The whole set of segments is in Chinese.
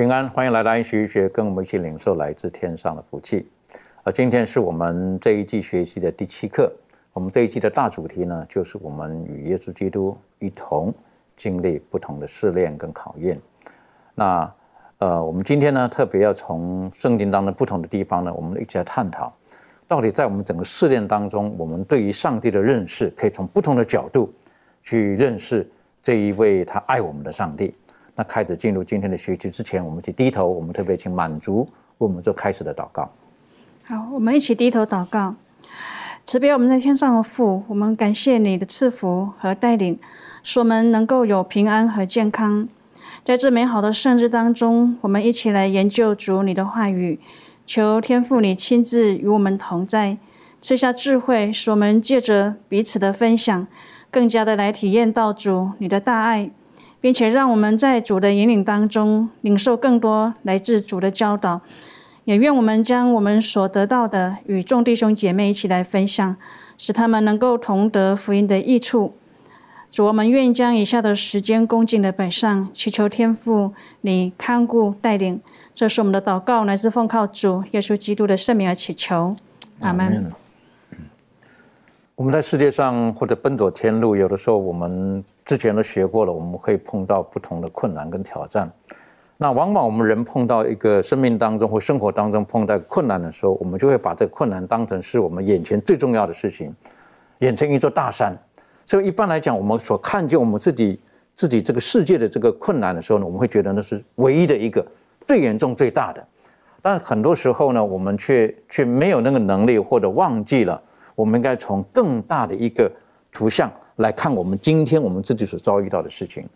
平安，欢迎来到安息学，跟我们一起领受来自天上的福气。而今天是我们这一季学习的第七课。我们这一季的大主题呢，就是我们与耶稣基督一同经历不同的试炼跟考验。那呃，我们今天呢，特别要从圣经当中不同的地方呢，我们一起来探讨，到底在我们整个试炼当中，我们对于上帝的认识，可以从不同的角度去认识这一位他爱我们的上帝。那开始进入今天的学习之前，我们去低头，我们特别请满足为我们做开始的祷告。好，我们一起低头祷告。慈悲我们在天上的父，我们感谢你的赐福和带领，使我们能够有平安和健康。在这美好的圣日当中，我们一起来研究主你的话语，求天父你亲自与我们同在，赐下智慧，使我们借着彼此的分享，更加的来体验到主你的大爱，并且让我们在主的引领当中，领受更多来自主的教导。也愿我们将我们所得到的与众弟兄姐妹一起来分享，使他们能够同得福音的益处。主，我们愿意将以下的时间恭敬的摆上，祈求天父你看顾带领。这是我们的祷告，来自奉靠主耶稣基督的圣名而祈求，阿门。我们在世界上或者奔走天路，有的时候我们之前都学过了，我们会碰到不同的困难跟挑战。那往往我们人碰到一个生命当中或生活当中碰到困难的时候，我们就会把这个困难当成是我们眼前最重要的事情，眼前一座大山。所以一般来讲，我们所看见我们自己自己这个世界的这个困难的时候呢，我们会觉得那是唯一的一个最严重最大的。但很多时候呢，我们却却没有那个能力，或者忘记了，我们应该从更大的一个图像来看我们今天我们自己所遭遇到的事情。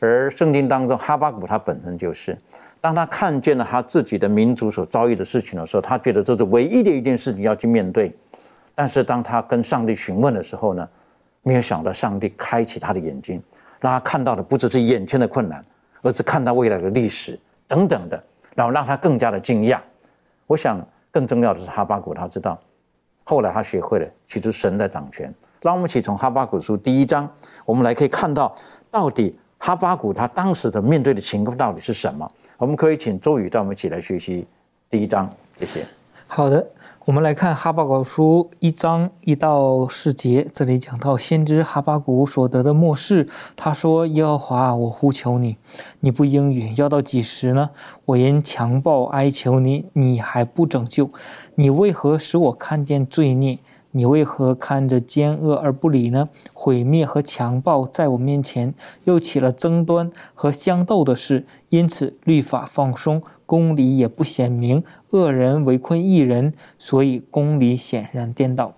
而圣经当中，哈巴谷他本身就是，当他看见了他自己的民族所遭遇的事情的时候，他觉得这是唯一的一件事情要去面对。但是当他跟上帝询问的时候呢，没有想到上帝开启他的眼睛，让他看到的不只是眼前的困难，而是看到未来的历史等等的，然后让他更加的惊讶。我想更重要的是哈巴谷他知道，后来他学会了，其实神在掌权。让我们一起从哈巴谷书第一章，我们来可以看到到底。哈巴谷他当时的面对的情况到底是什么？我们可以请周宇带我们一起来学习第一章，谢谢。好的，我们来看哈巴谷书一章一到四节，这里讲到先知哈巴谷所得的末世。他说：“耶和华，我呼求你，你不应允，要到几时呢？我因强暴哀求你，你还不拯救？你为何使我看见罪孽？”你为何看着奸恶而不理呢？毁灭和强暴在我面前，又起了争端和相斗的事，因此律法放松，公理也不显明，恶人围困一人，所以公理显然颠倒。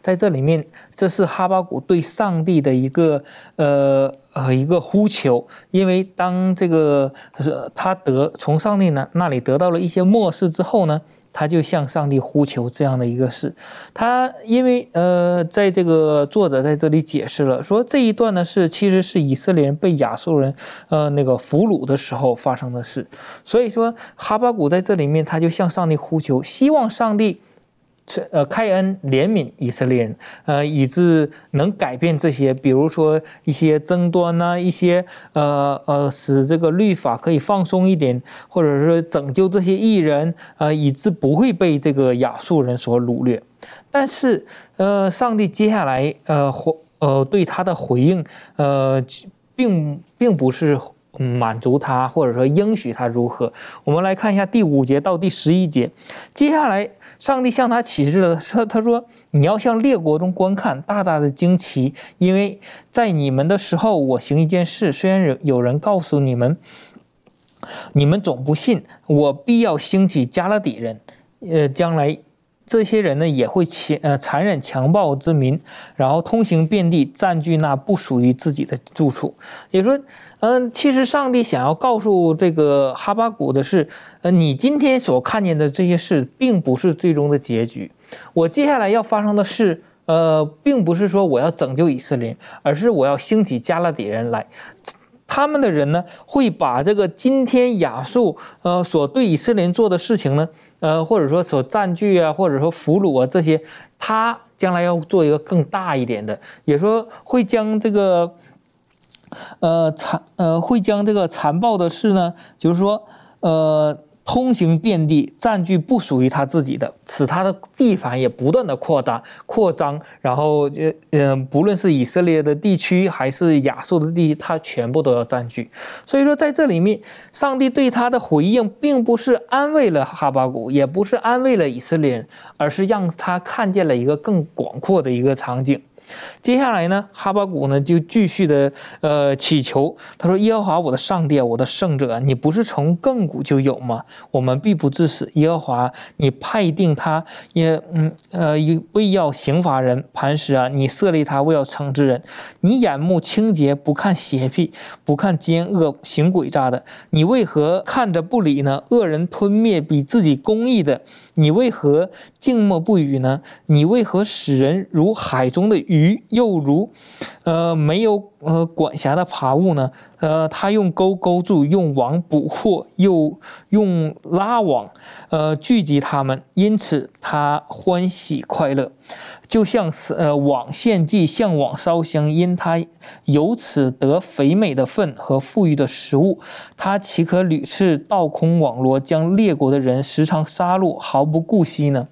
在这里面，这是哈巴谷对上帝的一个呃呃一个呼求，因为当这个是他得从上帝那那里得到了一些漠视之后呢？他就向上帝呼求这样的一个事，他因为呃，在这个作者在这里解释了说这一段呢是其实是以色列人被亚述人呃那个俘虏的时候发生的事，所以说哈巴谷在这里面他就向上帝呼求，希望上帝。呃，开恩怜悯以色列人，呃，以致能改变这些，比如说一些争端呐，一些呃呃，使这个律法可以放松一点，或者说拯救这些艺人，呃，以致不会被这个亚述人所掳掠。但是，呃，上帝接下来呃，呃对他的回应，呃，并并不是满足他，或者说应许他如何。我们来看一下第五节到第十一节，接下来上帝向他启示了，说他说你要向列国中观看，大大的惊奇，因为在你们的时候，我行一件事，虽然有有人告诉你们。你们总不信，我必要兴起加勒底人，呃，将来这些人呢也会强呃残忍强暴之民，然后通行遍地，占据那不属于自己的住处。也说，嗯，其实上帝想要告诉这个哈巴谷的是，呃，你今天所看见的这些事，并不是最终的结局。我接下来要发生的事，呃，并不是说我要拯救以色列，而是我要兴起加勒底人来。他们的人呢，会把这个今天亚述呃所对以色列做的事情呢，呃或者说所占据啊，或者说俘虏啊这些，他将来要做一个更大一点的，也说会将这个，呃残呃会将这个残暴的事呢，就是说呃。通行遍地，占据不属于他自己的，使他的地盘也不断的扩大、扩张，然后呃嗯，不论是以色列的地区还是亚述的地区，他全部都要占据。所以说，在这里面，上帝对他的回应，并不是安慰了哈巴谷，也不是安慰了以色列人，而是让他看见了一个更广阔的一个场景。接下来呢，哈巴谷呢就继续的呃祈求，他说：“耶和华我的上帝，我的圣者，你不是从亘古就有吗？我们必不致死。耶和华，你派定他，也嗯呃为要刑罚人，磐石啊，你设立他为要惩治人。你眼目清洁，不看邪僻，不看奸恶行诡诈的。你为何看着不理呢？恶人吞灭比自己公义的。”你为何静默不语呢？你为何使人如海中的鱼，又如，呃，没有呃管辖的爬物呢？呃，他用钩钩住，用网捕获，又用拉网，呃，聚集他们，因此他欢喜快乐。就像是呃网献祭，向往烧香，因他由此得肥美的粪和富裕的食物，他岂可屡次倒空网络，将列国的人时常杀戮，毫不顾惜呢？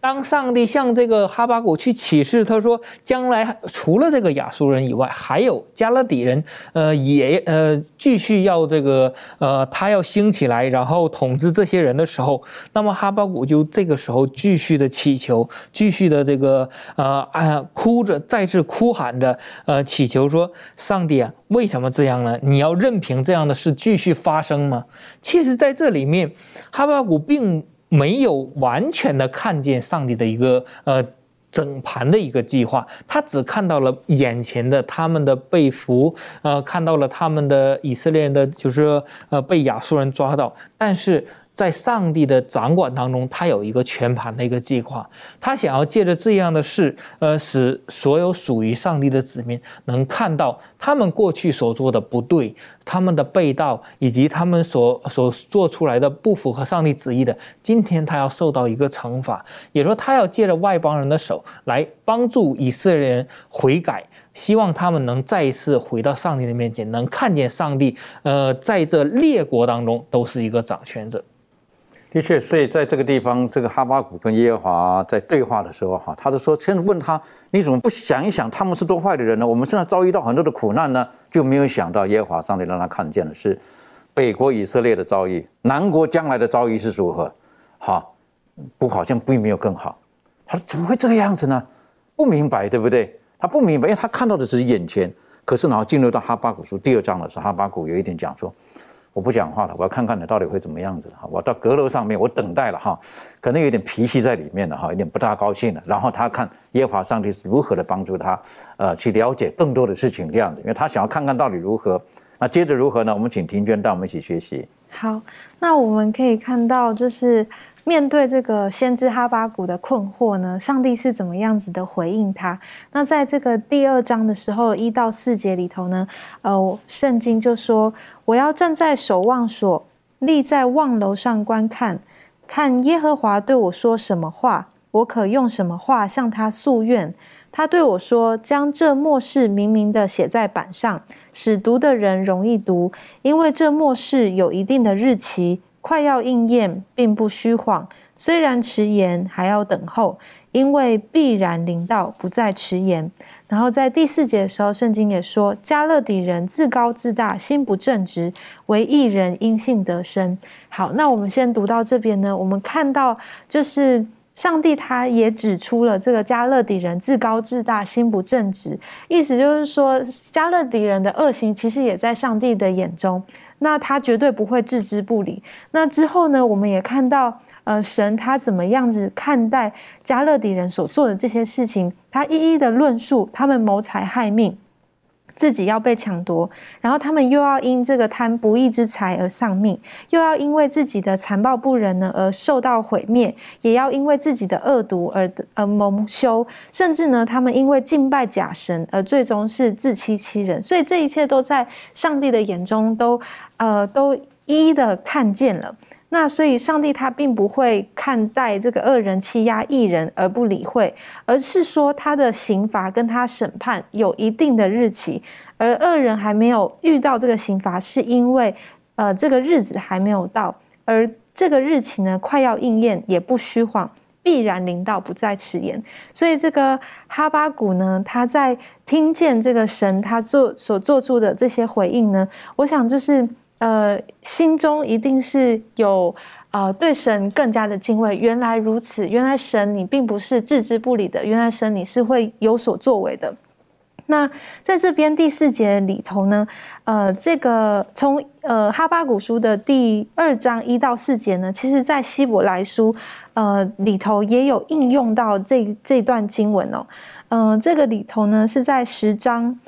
当上帝向这个哈巴谷去启示，他说将来除了这个亚述人以外，还有加勒底人，呃，也呃继续要这个呃他要兴起来，然后统治这些人的时候，那么哈巴谷就这个时候继续的祈求，继续的这个呃啊哭着，再次哭喊着，呃祈求说上帝啊，为什么这样呢？你要任凭这样的事继续发生吗？其实，在这里面，哈巴谷并。没有完全的看见上帝的一个呃整盘的一个计划，他只看到了眼前的他们的被俘，呃，看到了他们的以色列人的就是呃被亚述人抓到，但是。在上帝的掌管当中，他有一个全盘的一个计划。他想要借着这样的事，呃，使所有属于上帝的子民能看到他们过去所做的不对，他们的背道，以及他们所所做出来的不符合上帝旨意的。今天他要受到一个惩罚，也说他要借着外邦人的手来帮助以色列人悔改，希望他们能再一次回到上帝的面前，能看见上帝，呃，在这列国当中都是一个掌权者。的确，所以在这个地方，这个哈巴谷跟耶和华在对话的时候，哈，他就说：“先问他，你怎么不想一想，他们是多坏的人呢？我们现在遭遇到很多的苦难呢，就没有想到耶和华上帝让他看见的是北国以色列的遭遇，南国将来的遭遇是如何？哈，不，好像并没有更好。他说：怎么会这个样子呢？不明白，对不对？他不明白，因为他看到的只是眼前。可是，然后进入到哈巴谷书第二章的时候，哈巴谷有一点讲说。”我不讲话了，我要看看你到底会怎么样子了哈。我到阁楼上面，我等待了哈，可能有点脾气在里面了哈，有点不大高兴了。然后他看耶和华上帝是如何的帮助他，呃，去了解更多的事情这样子，因为他想要看看到底如何。那接着如何呢？我们请庭娟带我们一起学习。好，那我们可以看到就是。面对这个先知哈巴谷的困惑呢，上帝是怎么样子的回应他？那在这个第二章的时候，一到四节里头呢，呃，圣经就说：“我要站在守望所，立在望楼上观看，看耶和华对我说什么话，我可用什么话向他诉愿。他对我说：将这末世明明的写在板上，使读的人容易读，因为这末世有一定的日期。”快要应验，并不虚晃。虽然迟延，还要等候，因为必然临到，不再迟延。然后在第四节的时候，圣经也说，加勒底人自高自大，心不正直，为一人因信得生。好，那我们先读到这边呢，我们看到就是上帝他也指出了这个加勒底人自高自大，心不正直，意思就是说，加勒底人的恶行其实也在上帝的眼中。那他绝对不会置之不理。那之后呢，我们也看到，呃，神他怎么样子看待加勒底人所做的这些事情，他一一的论述他们谋财害命。自己要被抢夺，然后他们又要因这个贪不义之财而丧命，又要因为自己的残暴不仁呢而受到毁灭，也要因为自己的恶毒而而蒙羞，甚至呢，他们因为敬拜假神而最终是自欺欺人。所以这一切都在上帝的眼中都呃都一一的看见了。那所以，上帝他并不会看待这个恶人欺压异人而不理会，而是说他的刑罚跟他审判有一定的日期，而恶人还没有遇到这个刑罚，是因为呃这个日子还没有到，而这个日期呢快要应验，也不虚晃，必然临到，不再迟延。所以这个哈巴谷呢，他在听见这个神他做所做出的这些回应呢，我想就是。呃，心中一定是有呃对神更加的敬畏。原来如此，原来神你并不是置之不理的，原来神你是会有所作为的。那在这边第四节里头呢，呃，这个从呃哈巴古书的第二章一到四节呢，其实在希伯来书呃里头也有应用到这这段经文哦。嗯，这个里头呢是在十章。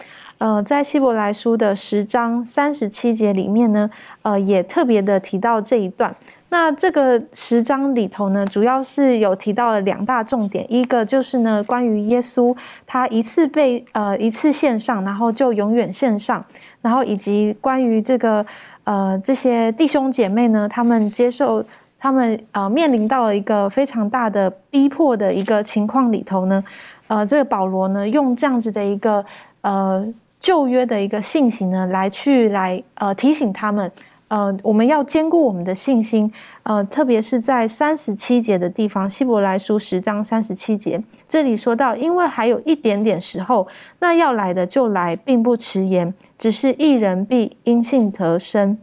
呃，在希伯来书的十章三十七节里面呢，呃，也特别的提到这一段。那这个十章里头呢，主要是有提到了两大重点，一个就是呢，关于耶稣他一次被呃一次献上，然后就永远献上，然后以及关于这个呃这些弟兄姐妹呢，他们接受他们呃面临到了一个非常大的逼迫的一个情况里头呢，呃，这个保罗呢用这样子的一个呃。旧约的一个信息呢，来去来呃提醒他们，呃，我们要兼顾我们的信心，呃，特别是在三十七节的地方，希伯来书十章三十七节，这里说到，因为还有一点点时候，那要来的就来，并不迟延，只是一人必因信得生。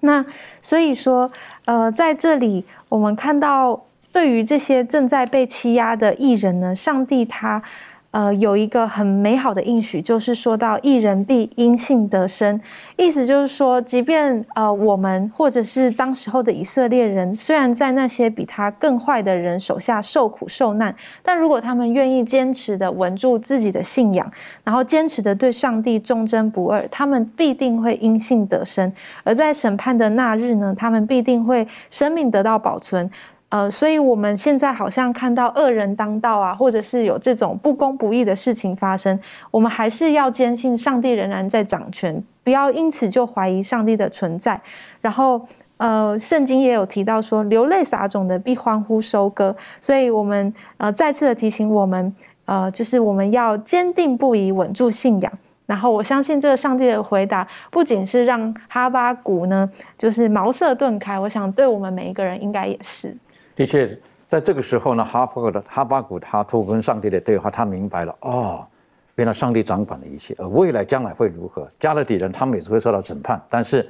那所以说，呃，在这里我们看到，对于这些正在被欺压的艺人呢，上帝他。呃，有一个很美好的应许，就是说到一人必因信得生，意思就是说，即便呃我们或者是当时候的以色列人，虽然在那些比他更坏的人手下受苦受难，但如果他们愿意坚持的稳住自己的信仰，然后坚持的对上帝忠贞不二，他们必定会因信得生，而在审判的那日呢，他们必定会生命得到保存。呃，所以我们现在好像看到恶人当道啊，或者是有这种不公不义的事情发生，我们还是要坚信上帝仍然在掌权，不要因此就怀疑上帝的存在。然后，呃，圣经也有提到说，流泪撒种的必欢呼收割。所以，我们呃再次的提醒我们，呃，就是我们要坚定不移，稳住信仰。然后，我相信这个上帝的回答，不仅是让哈巴谷呢，就是茅塞顿开，我想对我们每一个人应该也是。的确，在这个时候呢，哈巴谷的哈巴谷他通过跟上帝的对话，他明白了哦，原来上帝掌管了一切，而未来将来会如何？加勒底人他们也是会受到审判，但是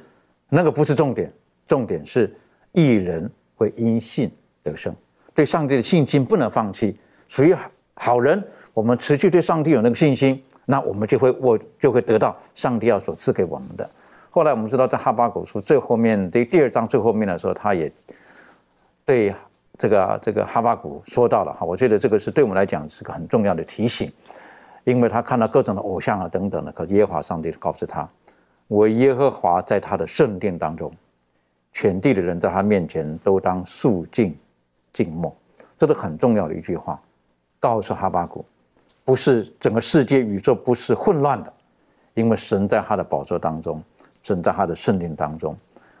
那个不是重点，重点是一人会因信得生，对上帝的信心不能放弃。属于好人，我们持续对上帝有那个信心，那我们就会我就会得到上帝要所赐给我们的。后来我们知道，在哈巴谷书最后面对第二章最后面的时候，他也对。这个这个哈巴谷说到了哈，我觉得这个是对我们来讲是个很重要的提醒，因为他看到各种的偶像啊等等的，可耶和华上帝告诉他，我耶和华在他的圣殿当中，全地的人在他面前都当肃静静默，这是很重要的一句话，告诉哈巴谷，不是整个世界宇宙不是混乱的，因为神在他的宝座当中，神在他的圣殿当中，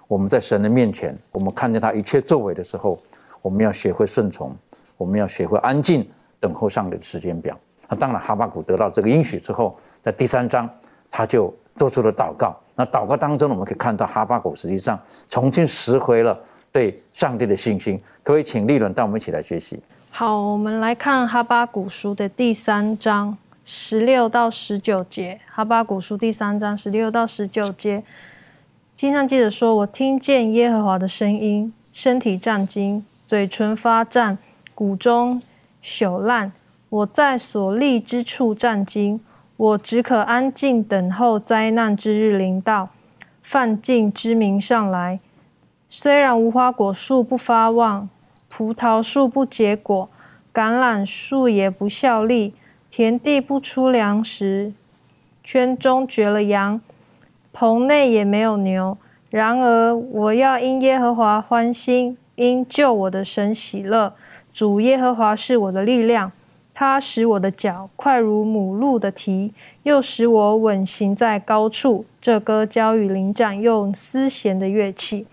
我们在神的面前，我们看见他一切作为的时候。我们要学会顺从，我们要学会安静等候上帝的时间表。那当然，哈巴谷得到这个应许之后，在第三章他就做出了祷告。那祷告当中，我们可以看到哈巴谷实际上重新拾回了对上帝的信心。可以请立伦带我们一起来学习。好，我们来看哈巴谷书的第三章十六到十九节，哈巴古书第三章十六到十九节，经上记着说：“我听见耶和华的声音，身体战惊，嘴唇发战，骨中朽烂。我在所立之处战惊，我只可安静等候灾难之日临到，犯境之名上来。虽然无花果树不发旺，葡萄树不结果，橄榄树也不效力。”田地不出粮食，圈中绝了羊，棚内也没有牛。然而我要因耶和华欢心，因救我的神喜乐。主耶和华是我的力量，他使我的脚快如母鹿的蹄，又使我稳行在高处。这歌交与灵长，用丝弦的乐器。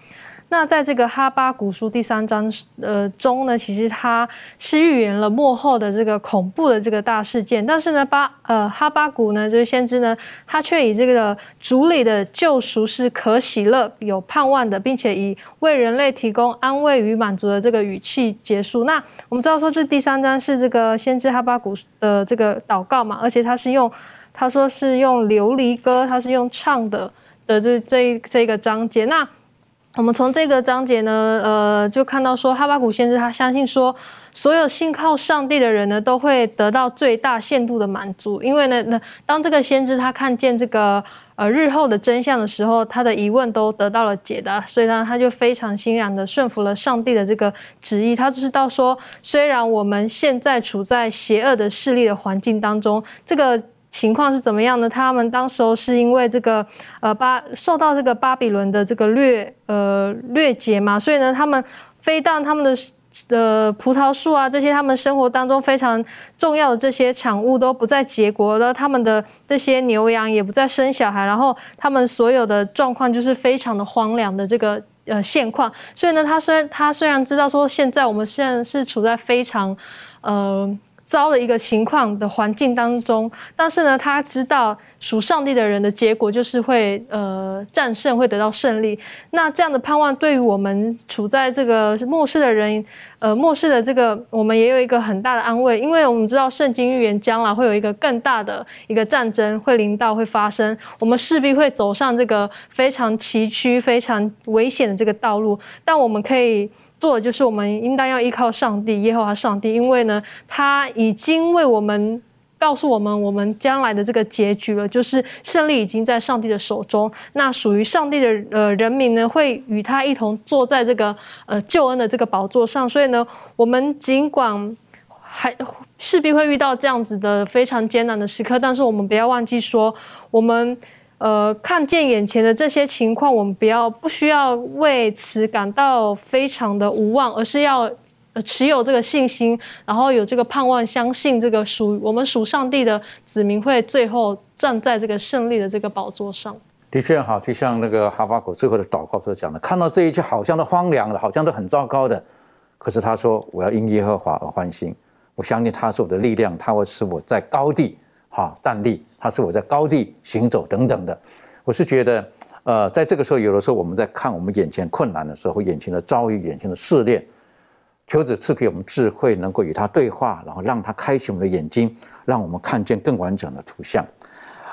那在这个哈巴古书第三章呃中呢，其实它是预言了幕后的这个恐怖的这个大事件，但是呢巴呃哈巴古呢这个先知呢，他却以这个主里的救赎是可喜乐有盼望的，并且以为人类提供安慰与满足的这个语气结束。那我们知道说这第三章是这个先知哈巴古的这个祷告嘛，而且他是用他说是用琉璃歌，他是用唱的的这这这个章节那。我们从这个章节呢，呃，就看到说哈巴谷先知他相信说，所有信靠上帝的人呢，都会得到最大限度的满足。因为呢，那当这个先知他看见这个呃日后的真相的时候，他的疑问都得到了解答，所以呢，他就非常欣然的顺服了上帝的这个旨意。他知道说，虽然我们现在处在邪恶的势力的环境当中，这个。情况是怎么样呢？他们当时候是因为这个呃巴受到这个巴比伦的这个掠呃掠劫嘛，所以呢，他们非但他们的呃葡萄树啊这些他们生活当中非常重要的这些产物都不再结果了，他们的这些牛羊也不再生小孩，然后他们所有的状况就是非常的荒凉的这个呃现况。所以呢，他虽然他虽然知道说现在我们现在是处在非常呃。糟的一个情况的环境当中，但是呢，他知道属上帝的人的结果就是会呃战胜，会得到胜利。那这样的盼望对于我们处在这个末世的人，呃，末世的这个我们也有一个很大的安慰，因为我们知道圣经预言将来会有一个更大的一个战争会临到会发生，我们势必会走上这个非常崎岖、非常危险的这个道路，但我们可以。做的就是我们应当要依靠上帝耶和华上帝，因为呢，他已经为我们告诉我们我们将来的这个结局了，就是胜利已经在上帝的手中。那属于上帝的呃人民呢，会与他一同坐在这个呃救恩的这个宝座上。所以呢，我们尽管还势必会遇到这样子的非常艰难的时刻，但是我们不要忘记说我们。呃，看见眼前的这些情况，我们不要不需要为此感到非常的无望，而是要持有这个信心，然后有这个盼望，相信这个属我们属上帝的子民会最后站在这个胜利的这个宝座上。的确哈，就像那个哈巴谷最后的祷告所讲的，看到这一切好像都荒凉了，好像都很糟糕的，可是他说我要因耶和华而欢心，我相信他是我的力量，他会使我在高地。哈，站立，他是我在高地行走等等的，我是觉得，呃，在这个时候，有的时候我们在看我们眼前困难的时候，眼前的遭遇，眼前的试炼，求子赐给我们智慧，能够与他对话，然后让他开启我们的眼睛，让我们看见更完整的图像。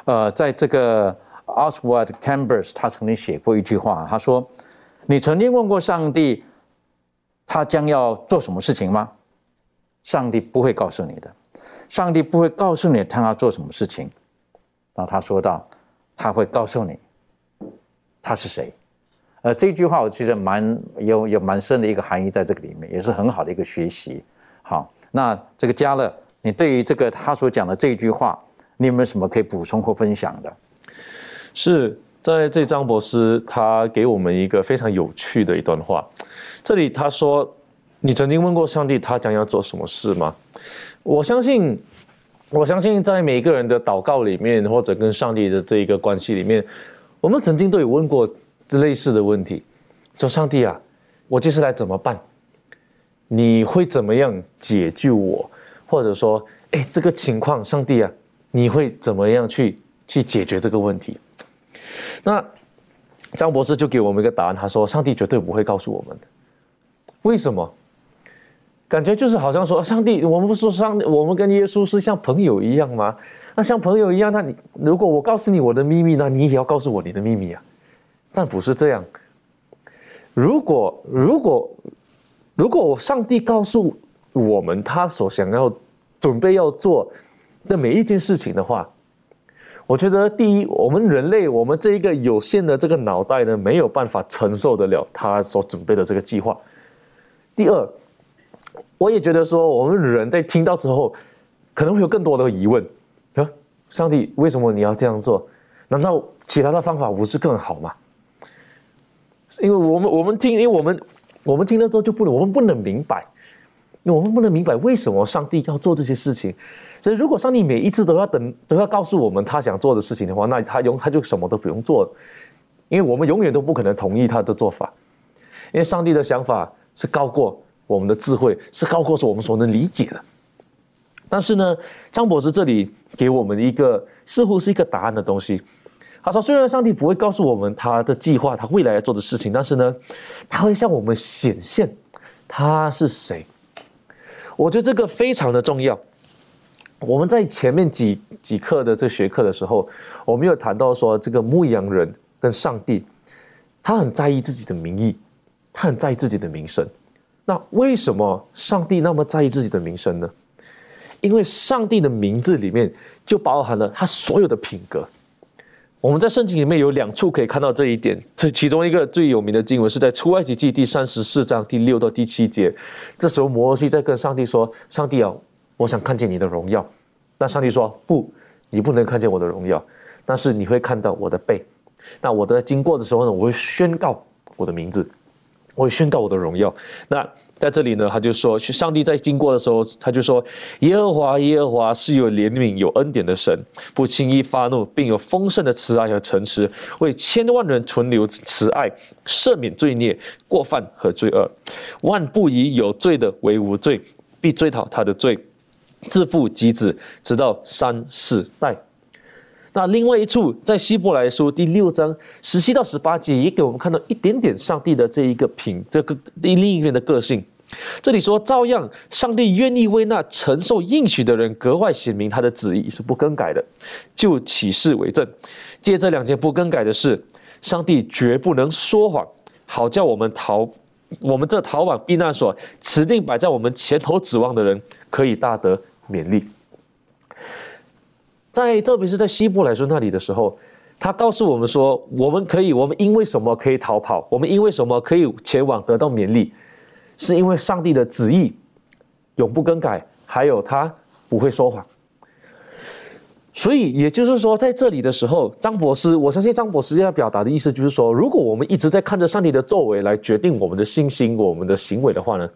呃，在这个 Oswald Chambers，他曾经写过一句话，他说：“你曾经问过上帝，他将要做什么事情吗？上帝不会告诉你的。”上帝不会告诉你他要做什么事情，然后他说到，他会告诉你他是谁。呃，这句话我觉得蛮有有蛮深的一个含义在这个里面，也是很好的一个学习。好，那这个嘉乐，你对于这个他所讲的这句话，你有没有什么可以补充或分享的？是在这张博士他给我们一个非常有趣的一段话，这里他说：“你曾经问过上帝他将要做什么事吗？”我相信，我相信在每个人的祷告里面，或者跟上帝的这一个关系里面，我们曾经都有问过类似的问题：说上帝啊，我接下来怎么办？你会怎么样解救我？或者说，哎，这个情况，上帝啊，你会怎么样去去解决这个问题？那张博士就给我们一个答案，他说：上帝绝对不会告诉我们的。为什么？感觉就是好像说，上帝，我们不说上，我们跟耶稣是像朋友一样吗？那像朋友一样，那你如果我告诉你我的秘密，那你也要告诉我你的秘密啊。但不是这样。如果如果如果我上帝告诉我们他所想要准备要做的每一件事情的话，我觉得第一，我们人类我们这一个有限的这个脑袋呢，没有办法承受得了他所准备的这个计划。第二，我也觉得说，我们人在听到之后，可能会有更多的疑问啊，上帝为什么你要这样做？难道其他的方法不是更好吗？因为我们我们听，因为我们我们听了之后就不能，我们不能明白，因为我们不能明白为什么上帝要做这些事情。所以，如果上帝每一次都要等，都要告诉我们他想做的事情的话，那他永他就什么都不用做了，因为我们永远都不可能同意他的做法，因为上帝的想法是高过我们的智慧，是高过我们所能理解的。但是呢，张博士这里给我们一个似乎是一个答案的东西。他说：“虽然上帝不会告诉我们他的计划，他未来要做的事情，但是呢，他会向我们显现他是谁。我觉得这个非常的重要。我们在前面几几课的这学课的时候，我们有谈到说，这个牧羊人跟上帝，他很在意自己的名义，他很在意自己的名声。那为什么上帝那么在意自己的名声呢？因为上帝的名字里面就包含了他所有的品格。”我们在圣经里面有两处可以看到这一点，这其中一个最有名的经文是在出埃及记第三十四章第六到第七节。这时候摩西在跟上帝说：“上帝啊，我想看见你的荣耀。”那上帝说：“不，你不能看见我的荣耀，但是你会看到我的背。那我的经过的时候呢，我会宣告我的名字，我会宣告我的荣耀。”那在这里呢，他就说，上帝在经过的时候，他就说，耶和华耶和华是有怜悯、有恩典的神，不轻易发怒，并有丰盛的慈爱和诚实，为千万人存留慈爱，赦免罪孽、过犯和罪恶，万不以有罪的为无罪，必追讨他的罪，自父及子，直到三四代。那另外一处，在希伯来书第六章十七到十八节，也给我们看到一点点上帝的这一个品，这个另一面的个性。这里说，照样，上帝愿意为那承受应许的人格外显明他的旨意是不更改的，就启示为证。借这两件不更改的事，上帝绝不能说谎，好叫我们逃，我们这逃往避难所，指定摆在我们前头指望的人，可以大得勉励。在特别是在西部来说那里的时候，他告诉我们说，我们可以，我们因为什么可以逃跑？我们因为什么可以前往得到勉励？是因为上帝的旨意永不更改，还有他不会说谎。所以也就是说，在这里的时候，张博士，我相信张博士要表达的意思就是说，如果我们一直在看着上帝的作为来决定我们的信心、我们的行为的话呢，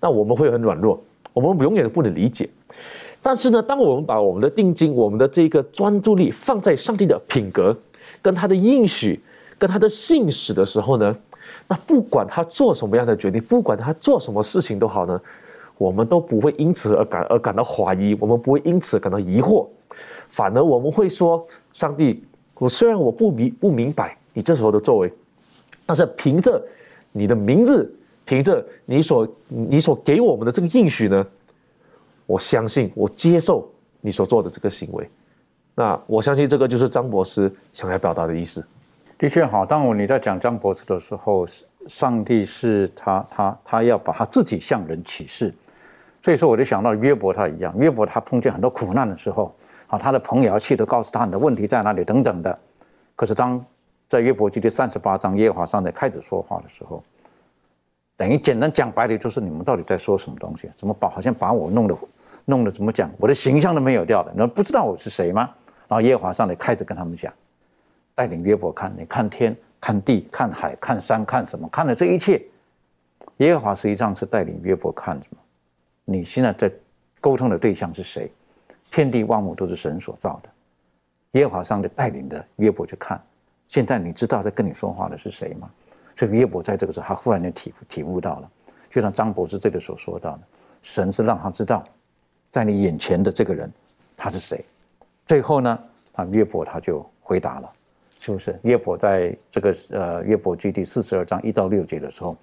那我们会很软弱，我们永远都不能理解。但是呢，当我们把我们的定睛、我们的这个专注力放在上帝的品格、跟他的应许、跟他的信使的时候呢，那不管他做什么样的决定，不管他做什么事情都好呢，我们都不会因此而感而感到怀疑，我们不会因此感到疑惑，反而我们会说：上帝，我虽然我不明不明白你这时候的作为，但是凭着你的名字，凭着你所你所给我们的这个应许呢。我相信，我接受你所做的这个行为。那我相信这个就是张博士想要表达的意思。的确好，当我你在讲张博士的时候，上帝是他他他要把他自己向人启示。所以说，我就想到约伯他一样，约伯他碰见很多苦难的时候，啊，他的朋友要去的告诉他你的问题在哪里等等的。可是当在约伯记第三十八章耶和华上在开始说话的时候。等于简单讲白了，就是你们到底在说什么东西？怎么把好像把我弄得弄得怎么讲？我的形象都没有掉了，你们不知道我是谁吗？然后耶和华上来开始跟他们讲，带领约伯看，你看天，看地，看海，看山，看什么？看了这一切，耶和华实际上是带领约伯看什么？你现在在沟通的对象是谁？天地万物都是神所造的，耶和华上帝带领的约伯去看，现在你知道在跟你说话的是谁吗？所以约伯在这个时候，他忽然间体体悟到了，就像张博士这里所说到的，神是让他知道，在你眼前的这个人他是谁。最后呢，啊，约伯他就回答了，是不是？约伯在这个呃约伯记第四十二章一到六节的时候，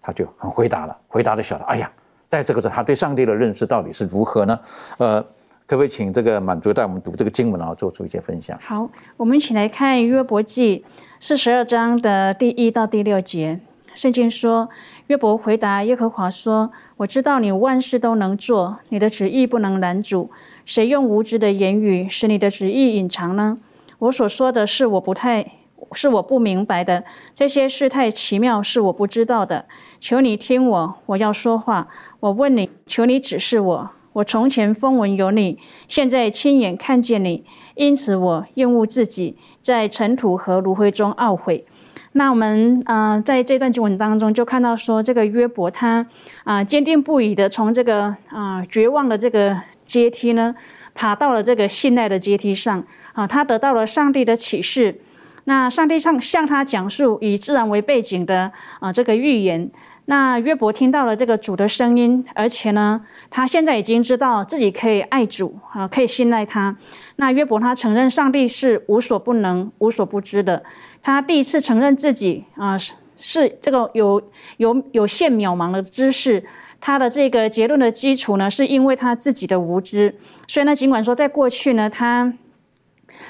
他就很回答了，回答的晓得，哎呀，在这个时候他对上帝的认识到底是如何呢？呃，可不可以请这个满足带我们读这个经文，然后做出一些分享？好，我们一起来看约伯记四十二章的第一到第六节。圣经说，约伯回答耶和华说：“我知道你万事都能做，你的旨意不能拦阻。谁用无知的言语使你的旨意隐藏呢？我所说的是我不太，是我不明白的，这些事太奇妙，是我不知道的。求你听我，我要说话。我问你，求你指示我。我从前风闻有你，现在亲眼看见你，因此我厌恶自己，在尘土和炉灰中懊悔。那我们呃，在这段经文当中就看到说，这个约伯他啊坚定不移的从这个啊绝望的这个阶梯呢，爬到了这个信赖的阶梯上啊，他得到了上帝的启示。那上帝上向他讲述以自然为背景的啊这个预言。那约伯听到了这个主的声音，而且呢，他现在已经知道自己可以爱主啊，可以信赖他。那约伯他承认上帝是无所不能、无所不知的。他第一次承认自己啊是是这个有有有限渺茫的知识。他的这个结论的基础呢，是因为他自己的无知。所以呢，尽管说在过去呢，他。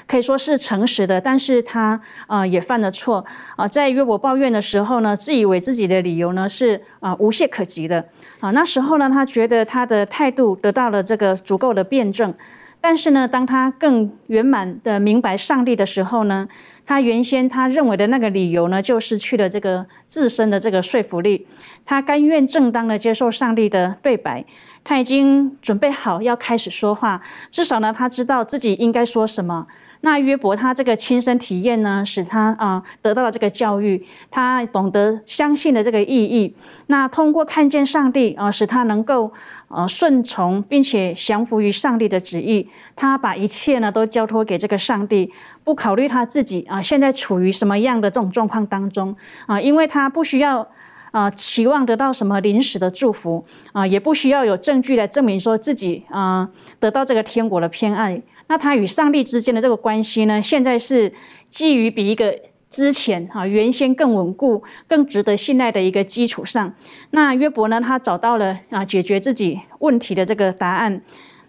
可以说是诚实的，但是他啊也犯了错。啊，在约伯抱怨的时候呢，自以为自己的理由呢是啊无懈可击的。啊，那时候呢，他觉得他的态度得到了这个足够的辩证，但是呢，当他更圆满的明白上帝的时候呢，他原先他认为的那个理由呢，就失去了这个自身的这个说服力，他甘愿正当的接受上帝的对白。他已经准备好要开始说话，至少呢，他知道自己应该说什么。那约伯他这个亲身体验呢，使他啊得到了这个教育，他懂得相信的这个意义。那通过看见上帝啊，使他能够呃顺从，并且降服于上帝的旨意。他把一切呢都交托给这个上帝，不考虑他自己啊现在处于什么样的这种状况当中啊，因为他不需要。啊，期望得到什么临时的祝福啊，也不需要有证据来证明说自己啊得到这个天国的偏爱。那他与上帝之间的这个关系呢，现在是基于比一个之前啊原先更稳固、更值得信赖的一个基础上。那约伯呢，他找到了啊解决自己问题的这个答案。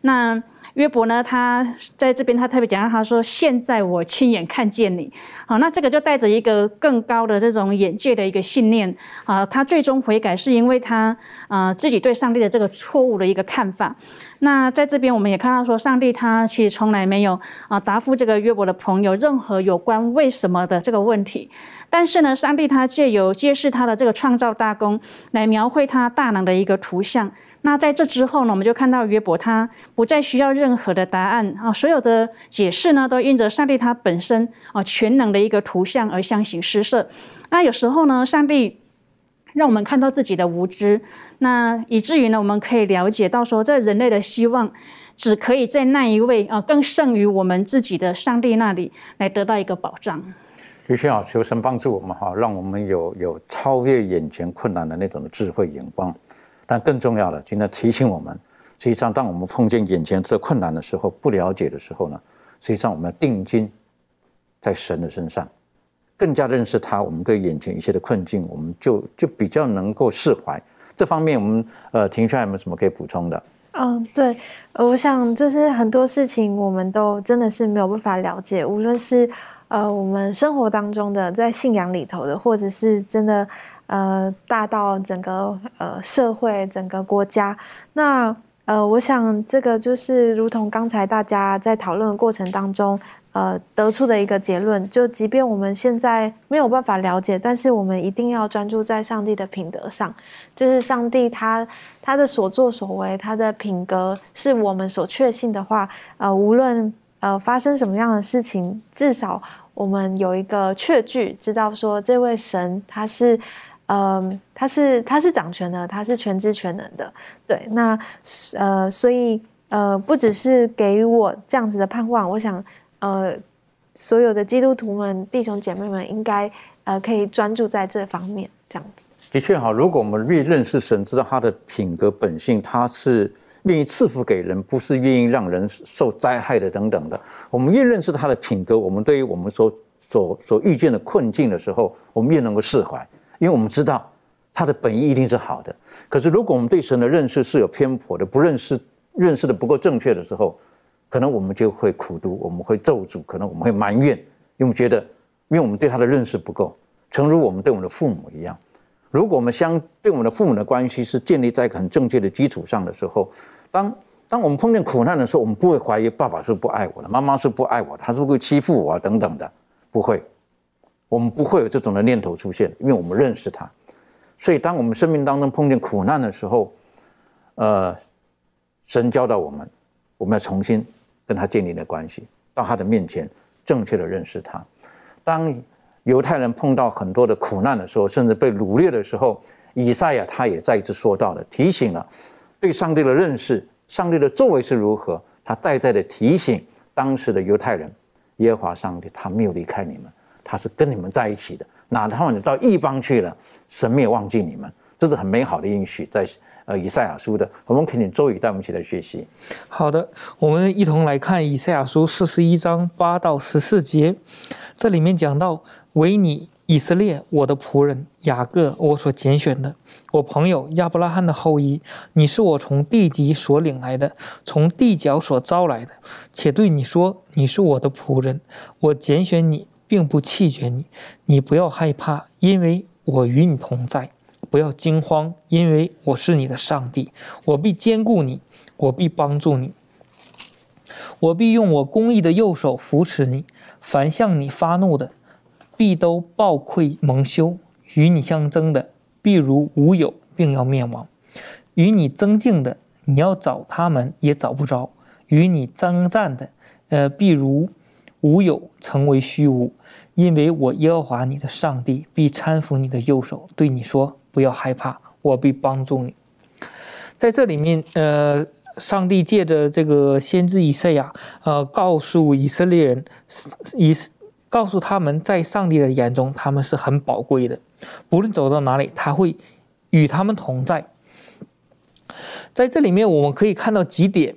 那。约伯呢，他在这边，他特别讲到，他说：“现在我亲眼看见你。”好，那这个就带着一个更高的这种眼界的一个信念啊。他最终悔改，是因为他啊自己对上帝的这个错误的一个看法。那在这边，我们也看到说，上帝他其实从来没有啊答复这个约伯的朋友任何有关为什么的这个问题。但是呢，上帝他借由揭示他的这个创造大功，来描绘他大能的一个图像。那在这之后呢，我们就看到约伯他不再需要任何的答案啊，所有的解释呢都因着上帝他本身啊全能的一个图像而相形失色。那有时候呢，上帝让我们看到自己的无知，那以至于呢，我们可以了解到说，这人类的希望只可以在那一位啊更胜于我们自己的上帝那里来得到一个保障。必须要求神帮助我们哈，让我们有有超越眼前困难的那种智慧眼光。但更重要的，今天提醒我们，实际上，当我们碰见眼前这困难的时候，不了解的时候呢，实际上我们要定睛在神的身上，更加认识他。我们对眼前一切的困境，我们就就比较能够释怀。这方面，我们呃，停下来有没有什么可以补充的？嗯，对，我想就是很多事情，我们都真的是没有办法了解，无论是呃我们生活当中的，在信仰里头的，或者是真的。呃，大到整个呃社会、整个国家，那呃，我想这个就是如同刚才大家在讨论的过程当中，呃，得出的一个结论，就即便我们现在没有办法了解，但是我们一定要专注在上帝的品德上，就是上帝他他的所作所为，他的品格是我们所确信的话，呃，无论呃发生什么样的事情，至少我们有一个确据，知道说这位神他是。嗯，他是他是掌权的，他是全知全能的，对。那呃，所以呃，不只是给予我这样子的盼望，我想呃，所有的基督徒们、弟兄姐妹们，应该呃可以专注在这方面，这样子。的确哈，如果我们越认识神，知道他的品格本性，他是愿意赐福给人，不是愿意让人受灾害的等等的。我们越认识他的品格，我们对于我们所所所遇见的困境的时候，我们越能够释怀。因为我们知道他的本意一定是好的，可是如果我们对神的认识是有偏颇的，不认识认识的不够正确的时候，可能我们就会苦读，我们会咒诅，可能我们会埋怨，因为我们觉得，因为我们对他的认识不够，诚如我们对我们的父母一样。如果我们相对我们的父母的关系是建立在很正确的基础上的时候，当当我们碰见苦难的时候，我们不会怀疑爸爸是不爱我的，妈妈是不爱我的，他是不会欺负我啊等等的，不会，我们不会有这种的念头出现，因为我们认识他。所以，当我们生命当中碰见苦难的时候，呃，神教导我们，我们要重新跟他建立的关系，到他的面前正确的认识他。当犹太人碰到很多的苦难的时候，甚至被掳掠的时候，以赛亚他也再一次说到了，提醒了对上帝的认识，上帝的作为是如何。他再再的提醒当时的犹太人，耶和华上帝他没有离开你们，他是跟你们在一起的。哪怕你到异邦去了，神没有忘记你们，这是很美好的应许，在呃以赛亚书的。我们恳请周宇带我们一起来学习。好的，我们一同来看以赛亚书四十一章八到十四节，这里面讲到。为你以色列，我的仆人雅各，我所拣选的，我朋友亚伯拉罕的后裔，你是我从地极所领来的，从地角所招来的，且对你说，你是我的仆人，我拣选你，并不弃绝你，你不要害怕，因为我与你同在；不要惊慌，因为我是你的上帝，我必兼顾你，我必帮助你，我必用我公义的右手扶持你，凡向你发怒的。必都暴愧蒙羞，与你相争的必如无有，并要灭亡；与你争竞的，你要找他们也找不着；与你征战的，呃，必如无有，成为虚无。因为我耶和华你的上帝必搀扶你的右手，对你说：不要害怕，我必帮助你。在这里面，呃，上帝借着这个先知以赛亚，呃，告诉以色列人，以。告诉他们，在上帝的眼中，他们是很宝贵的。不论走到哪里，他会与他们同在。在这里面，我们可以看到几点。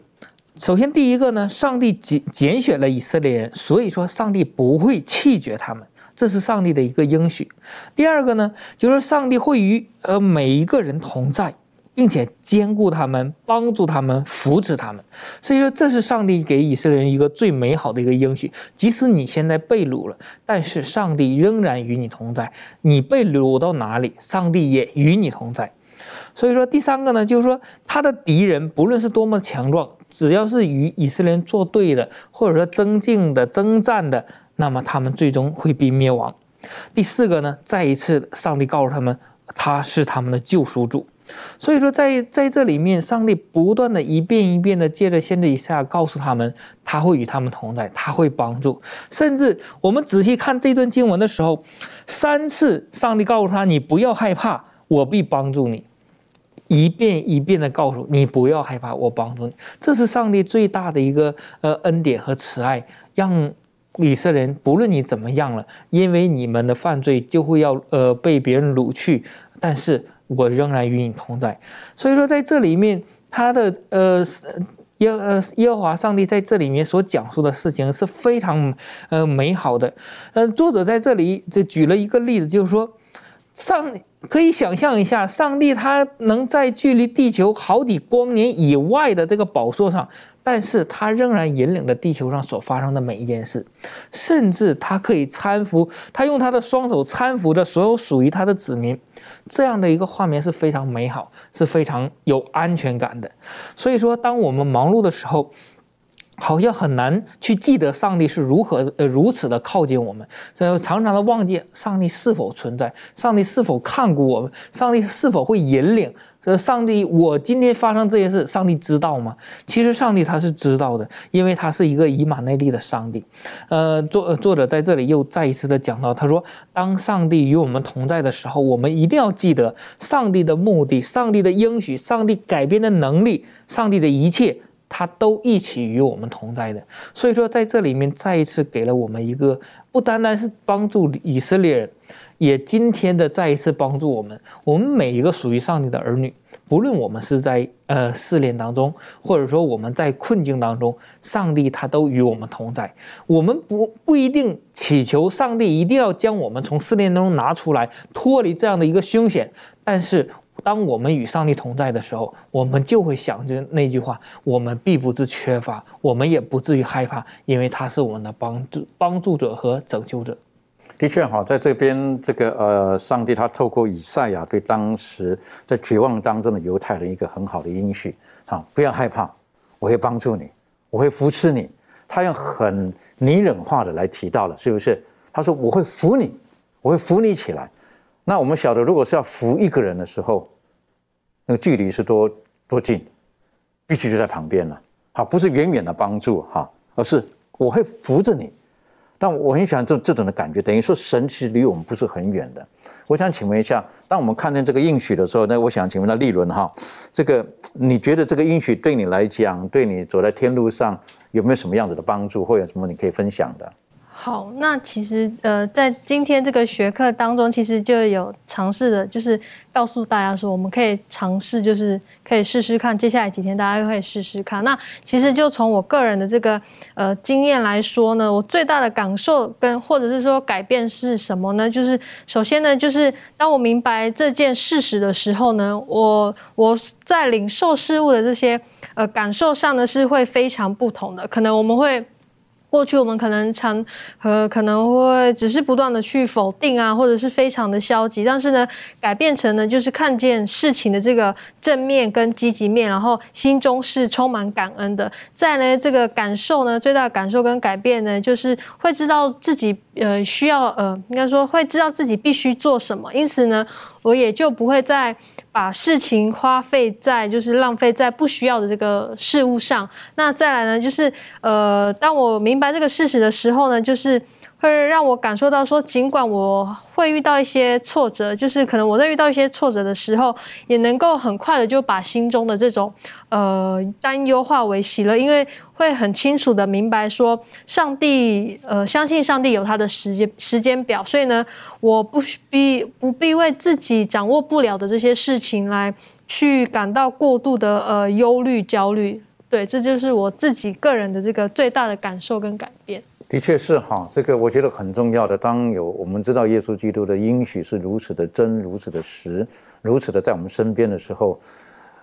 首先，第一个呢，上帝拣拣选了以色列人，所以说上帝不会弃绝他们，这是上帝的一个应许。第二个呢，就是上帝会与呃每一个人同在。并且兼顾他们，帮助他们，扶持他们，所以说这是上帝给以色列人一个最美好的一个应许。即使你现在被掳了，但是上帝仍然与你同在。你被掳到哪里，上帝也与你同在。所以说第三个呢，就是说他的敌人不论是多么强壮，只要是与以色列人作对的，或者说增进的、征战的，那么他们最终会被灭亡。第四个呢，再一次上帝告诉他们，他是他们的救赎主。所以说，在在这里面，上帝不断的一遍一遍的借着先知以下告诉他们，他会与他们同在，他会帮助。甚至我们仔细看这段经文的时候，三次上帝告诉他：“你不要害怕，我必帮助你。”一遍一遍的告诉你不要害怕，我帮助你。这是上帝最大的一个呃恩典和慈爱，让以色列人不论你怎么样了，因为你们的犯罪就会要呃被别人掳去，但是。我仍然与你同在，所以说在这里面，他的呃耶呃耶和华上帝在这里面所讲述的事情是非常呃美好的。嗯，作者在这里就举了一个例子，就是说，上可以想象一下，上帝他能在距离地球好几光年以外的这个宝座上。但是他仍然引领着地球上所发生的每一件事，甚至他可以搀扶，他用他的双手搀扶着所有属于他的子民，这样的一个画面是非常美好，是非常有安全感的。所以说，当我们忙碌的时候，好像很难去记得上帝是如何呃如此的靠近我们，这常常的忘记上帝是否存在，上帝是否看顾我们，上帝是否会引领。这上帝，我今天发生这件事，上帝知道吗？其实上帝他是知道的，因为他是一个以马内利的上帝。呃，作作者在这里又再一次的讲到，他说，当上帝与我们同在的时候，我们一定要记得上帝的目的、上帝的应许、上帝改变的能力、上帝的一切，他都一起与我们同在的。所以说，在这里面再一次给了我们一个，不单单是帮助以色列人。也今天的再一次帮助我们，我们每一个属于上帝的儿女，不论我们是在呃试炼当中，或者说我们在困境当中，上帝他都与我们同在。我们不不一定祈求上帝一定要将我们从试炼当中拿出来，脱离这样的一个凶险，但是当我们与上帝同在的时候，我们就会想着那句话：我们必不至缺乏，我们也不至于害怕，因为他是我们的帮助、帮助者和拯救者。的确哈，在这边这个呃，上帝他透过以赛亚对当时在绝望当中的犹太人一个很好的应许啊，不要害怕，我会帮助你，我会扶持你。他用很拟人化的来提到了，是不是？他说我会扶你，我会扶你起来。那我们晓得，如果是要扶一个人的时候，那个距离是多多近，必须就在旁边了。好，不是远远的帮助哈，而是我会扶着你。但我很喜欢这这种的感觉，等于说神其实离我们不是很远的。我想请问一下，当我们看见这个应许的时候，那我想请问到立伦哈，这个你觉得这个应许对你来讲，对你走在天路上有没有什么样子的帮助，或有什么你可以分享的？好，那其实呃，在今天这个学课当中，其实就有尝试的，就是告诉大家说，我们可以尝试，就是可以试试看。接下来几天，大家都可以试试看。那其实就从我个人的这个呃经验来说呢，我最大的感受跟或者是说改变是什么呢？就是首先呢，就是当我明白这件事实的时候呢，我我在领受事物的这些呃感受上呢，是会非常不同的。可能我们会。过去我们可能常和可能会只是不断的去否定啊，或者是非常的消极，但是呢，改变成呢就是看见事情的这个正面跟积极面，然后心中是充满感恩的。再呢，这个感受呢，最大的感受跟改变呢，就是会知道自己呃需要呃，应该说会知道自己必须做什么，因此呢，我也就不会再。把事情花费在就是浪费在不需要的这个事物上。那再来呢，就是呃，当我明白这个事实的时候呢，就是会让我感受到说，尽管我会遇到一些挫折，就是可能我在遇到一些挫折的时候，也能够很快的就把心中的这种呃担忧化为喜乐，因为会很清楚的明白说，上帝呃相信上帝有他的时间时间表，所以呢，我不必不必为自己掌握不了的这些事情来去感到过度的呃忧虑焦虑。对，这就是我自己个人的这个最大的感受跟改变。的确是哈，这个我觉得很重要的。当有我们知道耶稣基督的应许是如此的真、如此的实、如此的在我们身边的时候，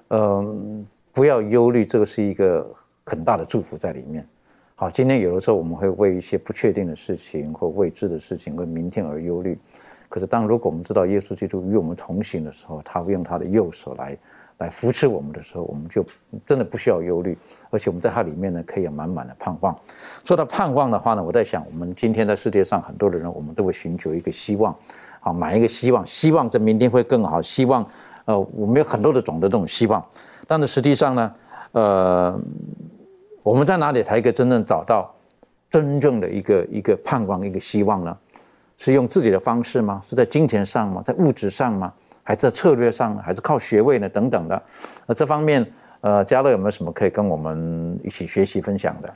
嗯，不要忧虑，这个是一个很大的祝福在里面。好，今天有的时候我们会为一些不确定的事情或未知的事情为明天而忧虑，可是当如果我们知道耶稣基督与我们同行的时候，他会用他的右手来。来扶持我们的时候，我们就真的不需要忧虑，而且我们在它里面呢，可以有满满的盼望。说到盼望的话呢，我在想，我们今天在世界上很多的人，我们都会寻求一个希望，啊，买一个希望，希望这明天会更好，希望，呃，我们有很多的种的这种希望。但是实际上呢，呃，我们在哪里才可以真正找到真正的一个一个盼望、一个希望呢？是用自己的方式吗？是在金钱上吗？在物质上吗？还在策略上，还是靠学位呢？等等的，那这方面，呃，嘉乐有没有什么可以跟我们一起学习分享的？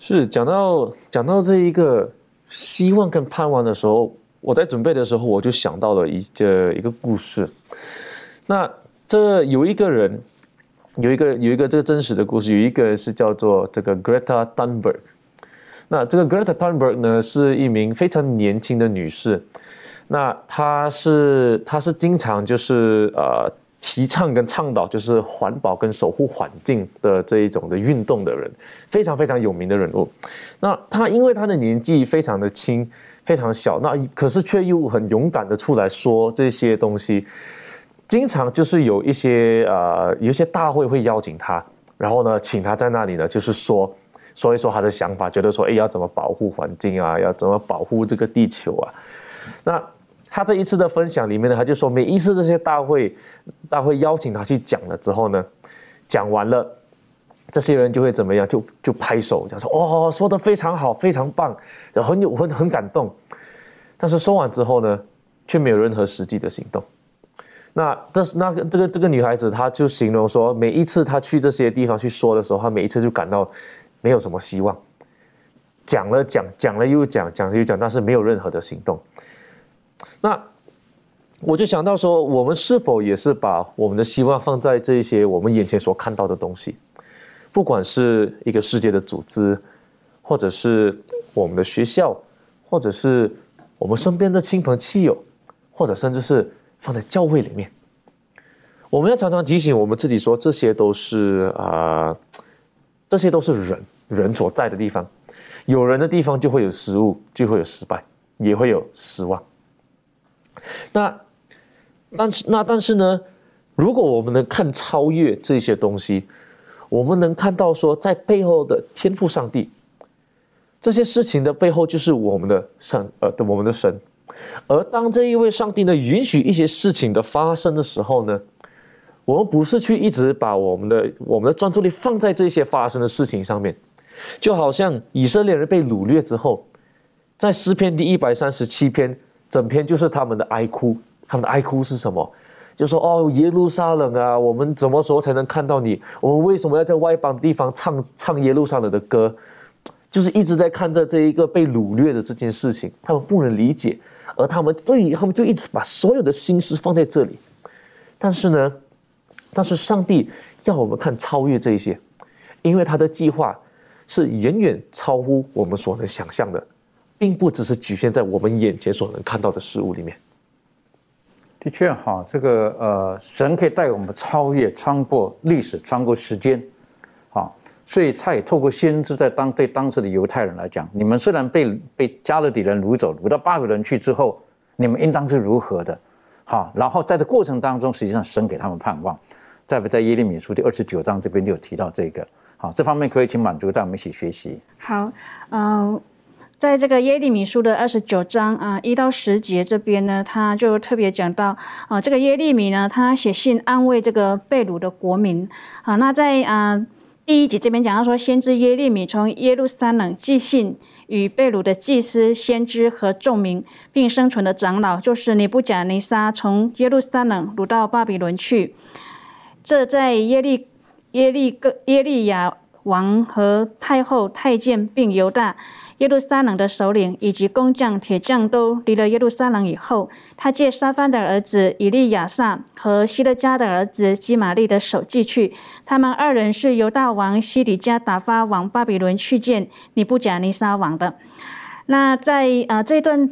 是讲到讲到这一个希望跟盼望的时候，我在准备的时候，我就想到了一个一个故事。那这有一个人，有一个有一个这个真实的故事，有一个是叫做这个 Greta Thunberg。那这个 Greta Thunberg 呢，是一名非常年轻的女士。那他是他是经常就是呃提倡跟倡导就是环保跟守护环境的这一种的运动的人，非常非常有名的人物。那他因为他的年纪非常的轻，非常小，那可是却又很勇敢的出来说这些东西，经常就是有一些呃有一些大会会邀请他，然后呢请他在那里呢就是说说一说他的想法，觉得说哎要怎么保护环境啊，要怎么保护这个地球啊，那。他这一次的分享里面呢，他就说每一次这些大会，大会邀请他去讲了之后呢，讲完了，这些人就会怎么样？就就拍手，讲说哦，说的非常好，非常棒，很有很很感动。但是说完之后呢，却没有任何实际的行动。那这是那个这个这个女孩子，她就形容说，每一次她去这些地方去说的时候，她每一次就感到没有什么希望，讲了讲，讲了又讲，讲了又讲，但是没有任何的行动。那我就想到说，我们是否也是把我们的希望放在这些我们眼前所看到的东西，不管是一个世界的组织，或者是我们的学校，或者是我们身边的亲朋戚友，或者甚至是放在教会里面，我们要常常提醒我们自己说，这些都是啊、这些都是人人所在的地方，有人的地方就会有失误，就会有失败，也会有失望。那但是那但是呢，如果我们能看超越这些东西，我们能看到说，在背后的天赋上帝，这些事情的背后就是我们的上呃的我们的神。而当这一位上帝呢允许一些事情的发生的时候呢，我们不是去一直把我们的我们的专注力放在这些发生的事情上面，就好像以色列人被掳掠之后，在诗篇第一百三十七篇，整篇就是他们的哀哭。他们的哀哭是什么？就说哦，耶路撒冷啊，我们什么时候才能看到你？我们为什么要在外邦地方唱唱耶路撒冷的歌？就是一直在看着这一个被掳掠的这件事情，他们不能理解，而他们对于他们就一直把所有的心思放在这里。但是呢，但是上帝要我们看超越这一些，因为他的计划是远远超乎我们所能想象的，并不只是局限在我们眼前所能看到的事物里面。的确哈，这个呃，神可以带我们超越、穿过历史、穿过时间，好，所以他也透过先知，在当对当时的犹太人来讲，你们虽然被被加勒底人掳走，掳到巴比伦去之后，你们应当是如何的，好，然后在这过程当中，实际上神给他们盼望，在不在耶利米书第二十九章这边就有提到这个，好，这方面可以请满足带我们一起学习。好，嗯、在这个耶利米书的二十九章啊一到十节这边呢，他就特别讲到啊，这个耶利米呢，他写信安慰这个被掳的国民啊。那在啊第一节这边讲到说，先知耶利米从耶路撒冷寄信与被掳的祭司、先知和众民，并生存的长老，就是尼布甲尼撒从耶路撒冷掳到巴比伦去。这在耶利耶利耶利亚王和太后、太监，并犹大、耶路撒冷的首领以及工匠、铁匠都离了耶路撒冷以后，他借沙番的儿子以利亚撒和希勒家的儿子基玛利的手寄去。他们二人是犹大王西底家打发往巴比伦去见尼布甲尼撒王的。那在呃这段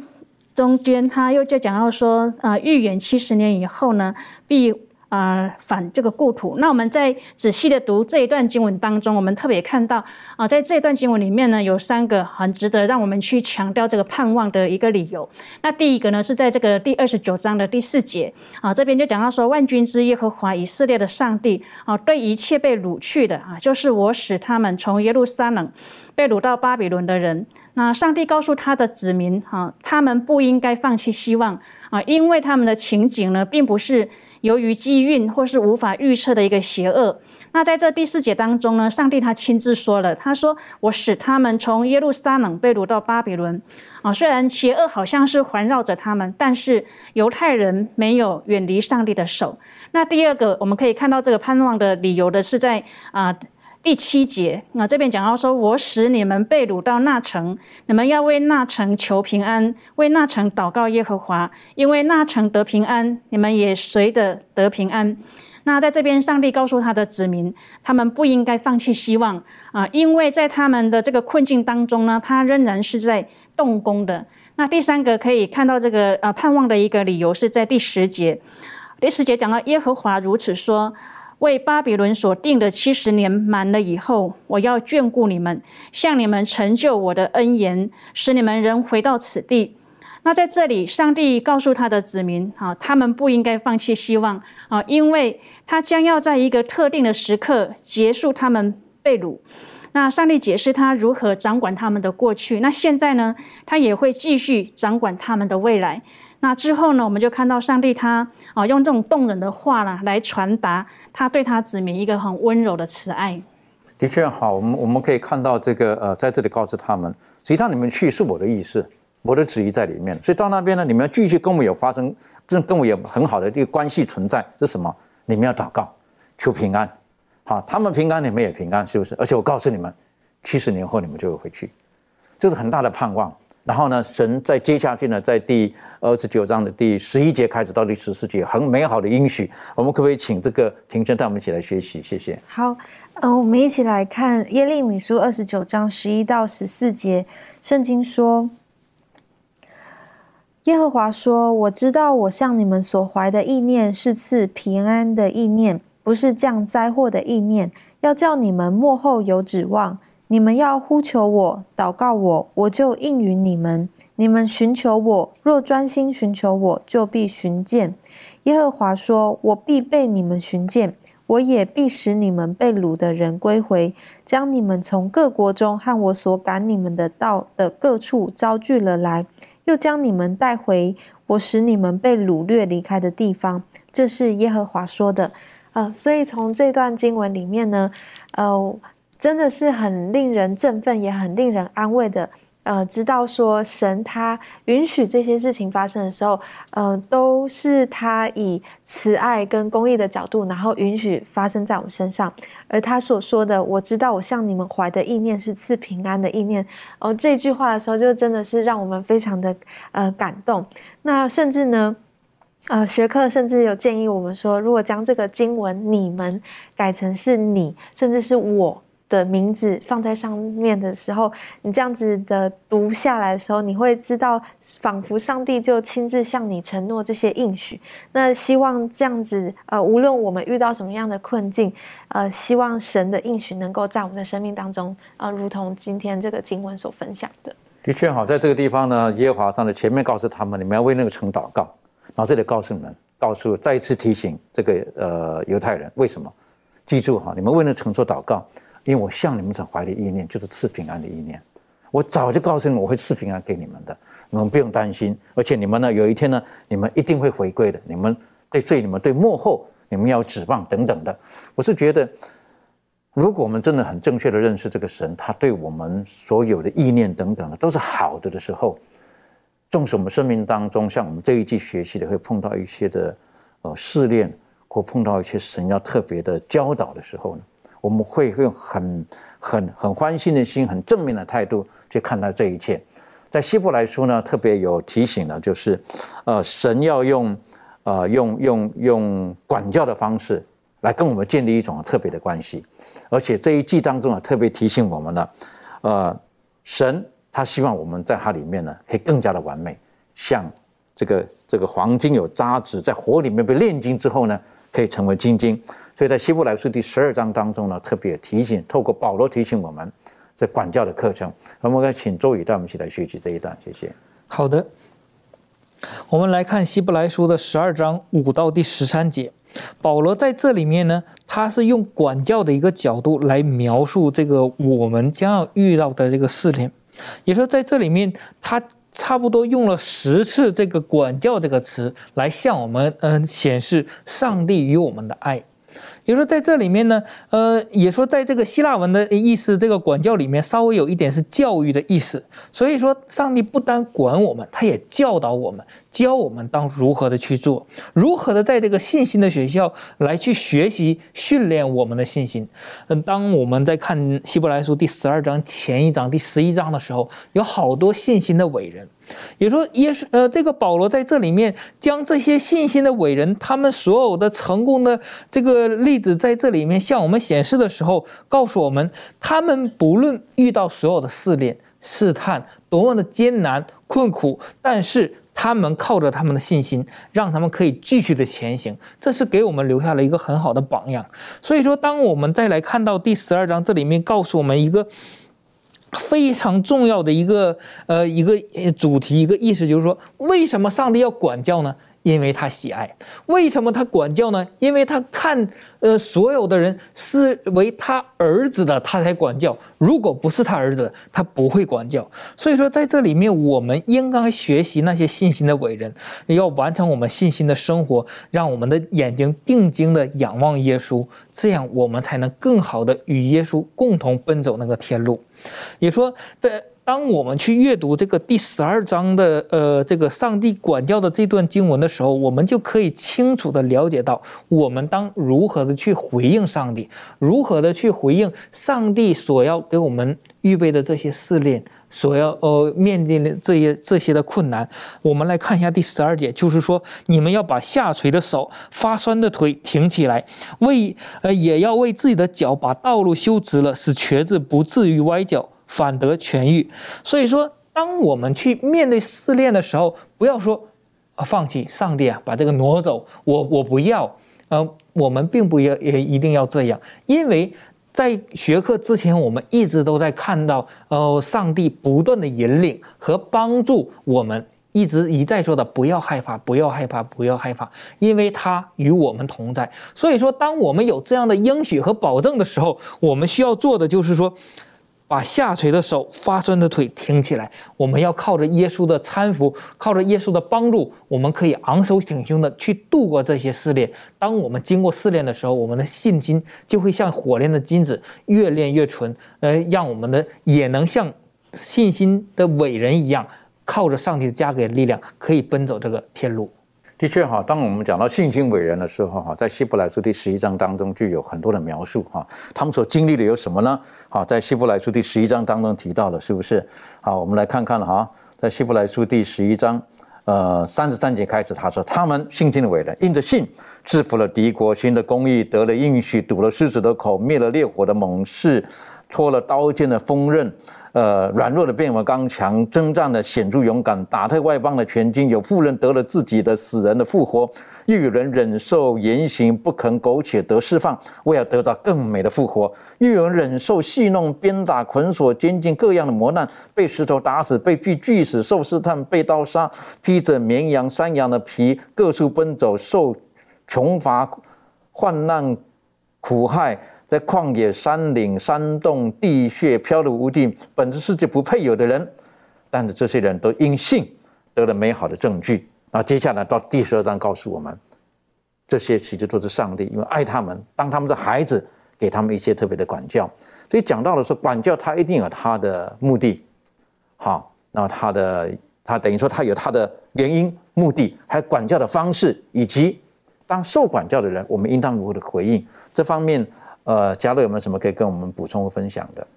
中间，他又就讲到说，呃，预言七十年以后呢，必呃反这个故土。那我们在仔细的读这一段经文当中，我们特别看到啊、在这一段经文里面呢，有三个很值得让我们去强调这个盼望的一个理由。那第一个呢，是在这个第二十九章的第四节啊，这边就讲到说，万军之耶和华以色列的上帝啊，对一切被掳去的啊，就是我使他们从耶路撒冷被掳到巴比伦的人。那上帝告诉他的子民哈、他们不应该放弃希望啊，因为他们的情景呢，并不是由于机运或是无法预测的一个邪恶。那在这第四节当中呢，上帝他亲自说了，他说：“我使他们从耶路撒冷被掳到巴比伦。”啊，虽然邪恶好像是环绕着他们，但是犹太人没有远离上帝的手。那第二个，我们可以看到这个盼望的理由的是在啊。第七节啊，这边讲到说，我使你们被掳到那城，你们要为那城求平安，为那城祷告耶和华，因为那城得平安，你们也随着得平安。那在这边，上帝告诉他的子民，他们不应该放弃希望啊，因为在他们的这个困境当中呢，他仍然是在动工的。那第三个可以看到这个呃盼望的一个理由是在第十节，第十节讲到耶和华如此说。为巴比伦所定的七十年满了以后，我要眷顾你们，向你们成就我的恩言，使你们人回到此地。那在这里，上帝告诉他的子民啊，他们不应该放弃希望啊，因为他将要在一个特定的时刻结束他们被掳。那上帝解释他如何掌管他们的过去，那现在呢，他也会继续掌管他们的未来。那之后呢，我们就看到上帝他啊用这种动人的话呢来传达他对他子民一个很温柔的慈爱。的确好，我们我们可以看到这个呃，在这里告诉他们，实际上你们去是我的意思，我的旨意在里面。所以到那边呢，你们要继续跟我有发生，跟跟我有很好的这个关系存在。是什么？你们要祷告，求平安。好，他们平安，你们也平安，是不是？而且我告诉你们，七十年后你们就会回去，这是很大的盼望。然后呢，神在接下去呢，在第二十九章的第十一节开始到第十四节，很美好的应许。我们可不可以请这个庭生带我们一起来学习？谢谢。好，嗯、我们一起来看耶利米书二十九章十一到十四节，圣经说：“耶和华说：“我知道我向你们所怀的意念是赐平安的意念，不是降灾祸的意念，要叫你们幕后有指望。你们要呼求我，祷告我，我就应允你们。你们寻求我，若专心寻求我，就必寻见。”耶和华说：“我必被你们寻见。”我也必使你们被掳的人归回，将你们从各国中和我所赶你们的道的各处招聚了来，又将你们带回我使你们被掳掠离开的地方。这是耶和华说的。呃，所以从这段经文里面呢，呃，真的是很令人振奋，也很令人安慰的。呃，知道说神他允许这些事情发生的时候，呃，都是他以慈爱跟公义的角度，然后允许发生在我们身上。而他所说的“我知道我向你们怀的意念是赐平安的意念”，哦，这句话的时候，就真的是让我们非常的呃感动。那甚至呢，呃，学课甚至有建议我们说，如果将这个经文“你们”改成是你，甚至是我。的名字放在上面的时候，你这样子的读下来的时候，你会知道，仿佛上帝就亲自向你承诺这些应许。那希望这样子，呃，无论我们遇到什么样的困境，呃，希望神的应许能够在我们的生命当中，呃，如同今天这个经文所分享的。的确好，在这个地方呢，耶和华上的前面告诉他们，你们要为那个城祷告。然后这里告诉你们，告诉再一次提醒这个呃犹太人，为什么？记住哈，你们为那城做祷告。因为我向你们所怀的意念就是赐平安的意念，我早就告诉你我会赐平安给你们的，你们不用担心。而且你们呢，有一天呢，你们一定会回归的。你们对对你们对幕后，你们要指望等等的。我是觉得，如果我们真的很正确的认识这个神，他对我们所有的意念等等的都是好的的时候，纵使我们生命当中像我们这一季学习的会碰到一些的呃试炼，或碰到一些神要特别的教导的时候呢？我们会用很、很、很欢欣的心、很正面的态度去看待这一切。在希伯来书呢，特别有提醒了，就是，呃，神要用，呃，用用用管教的方式来跟我们建立一种特别的关系。而且这一季当中啊，特别提醒我们了，呃，神他希望我们在他里面呢，可以更加的完美，像这个这个黄金有渣子，在火里面被炼金之后呢。可以成为精金，所以在希伯来书第十二章当中呢，特别提醒，透过保罗提醒我们，这管教的课程。我们该请周宇带我们一起来学习这一段，谢谢。好的，我们来看希伯来书的十二章五到第十三节，保罗在这里面呢，他是用管教的一个角度来描述这个我们将要遇到的这个试炼，也说在这里面他。差不多用了十次这个“管教”这个词来向我们，嗯，显示上帝与我们的爱。也说在这里面呢，呃，也说在这个希腊文的意思，这个管教里面稍微有一点是教育的意思。所以说，上帝不单管我们，他也教导我们，教我们当如何的去做，如何的在这个信心的学校来去学习训练我们的信心。嗯，当我们在看希伯来书第十二章前一章第十一章的时候，有好多信心的伟人。也说，耶稣，呃，这个保罗在这里面将这些信心的伟人，他们所有的成功的这个例子，在这里面向我们显示的时候，告诉我们，他们不论遇到所有的试炼、试探多么的艰难困苦，但是他们靠着他们的信心，让他们可以继续的前行，这是给我们留下了一个很好的榜样。所以说，当我们再来看到第十二章，这里面告诉我们一个。非常重要的一个呃一个主题一个意思就是说，为什么上帝要管教呢？因为他喜爱。为什么他管教呢？因为他看呃所有的人视为他儿子的，他才管教。如果不是他儿子，他不会管教。所以说，在这里面，我们应该学习那些信心的伟人，要完成我们信心的生活，让我们的眼睛定睛的仰望耶稣，这样我们才能更好的与耶稣共同奔走那个天路。你说，在当我们去阅读这个第十二章的呃这个上帝管教的这段经文的时候，我们就可以清楚的了解到，我们当如何的去回应上帝，如何的去回应上帝所要给我们预备的这些试炼，所要呃面对的这些这些的困难。我们来看一下第十二节，就是说，你们要把下垂的手、发酸的腿挺起来，为呃也要为自己的脚把道路修直了，使瘸子不至于歪脚。反得痊愈，所以说，当我们去面对试炼的时候，不要说啊放弃，上帝啊把这个挪走，我我不要。呃，我们并不要也一定要这样，因为在学课之前，我们一直都在看到，呃，上帝不断的引领和帮助我们，一直一再说的不要害怕，不要害怕，不要害怕，因为他与我们同在。所以说，当我们有这样的应许和保证的时候，我们需要做的就是说。把下垂的手、发酸的腿挺起来，我们要靠着耶稣的搀扶，靠着耶稣的帮助，我们可以昂首挺胸的去度过这些试炼。当我们经过试炼的时候，我们的信心就会像火炼的金子，越炼越纯，呃，让我们的也能像信心的伟人一样，靠着上帝加给的力量，可以奔走这个天路。的确哈，当我们讲到信心伟人的时候哈，在希伯来书第十一章当中就有很多的描述哈，他们所经历的有什么呢？好，在希伯来书第十一章当中提到了，是不是？好，我们来看看哈，在希伯来书第十一章，呃，三十三节开始，他说他们信心的伟人，因着信制服了敌国，行了公义，得了应许，堵了狮子的口，灭了烈火的猛士。脱了刀剑的锋刃，呃，软弱的变为刚强，征战的显著勇敢，打退外邦的全军。有妇人得了自己的死人的复活，又有人忍受严刑不肯苟且得释放，为了得到更美的复活。又有人忍受戏弄、鞭打、捆锁、监禁各样的磨难，被石头打死，被锯锯死，受试探，被刀杀，披着绵羊、山羊的皮，各处奔走，受穷乏、患难、苦害。在旷野、山岭、山洞、地穴漂流无定，本质世界不配有的人，但是这些人都因信得了美好的证据。那接下来到第十二章告诉我们，这些其实都是上帝因为爱他们，当他们的孩子，给他们一些特别的管教。所以讲到了说，管教他一定有他的目的，好，那他的他等于说他有他的原因、目的，还有管教的方式，以及当受管教的人，我们应当如何的回应这方面。呃，嘉乐有没有什么可以跟我们补充分享的？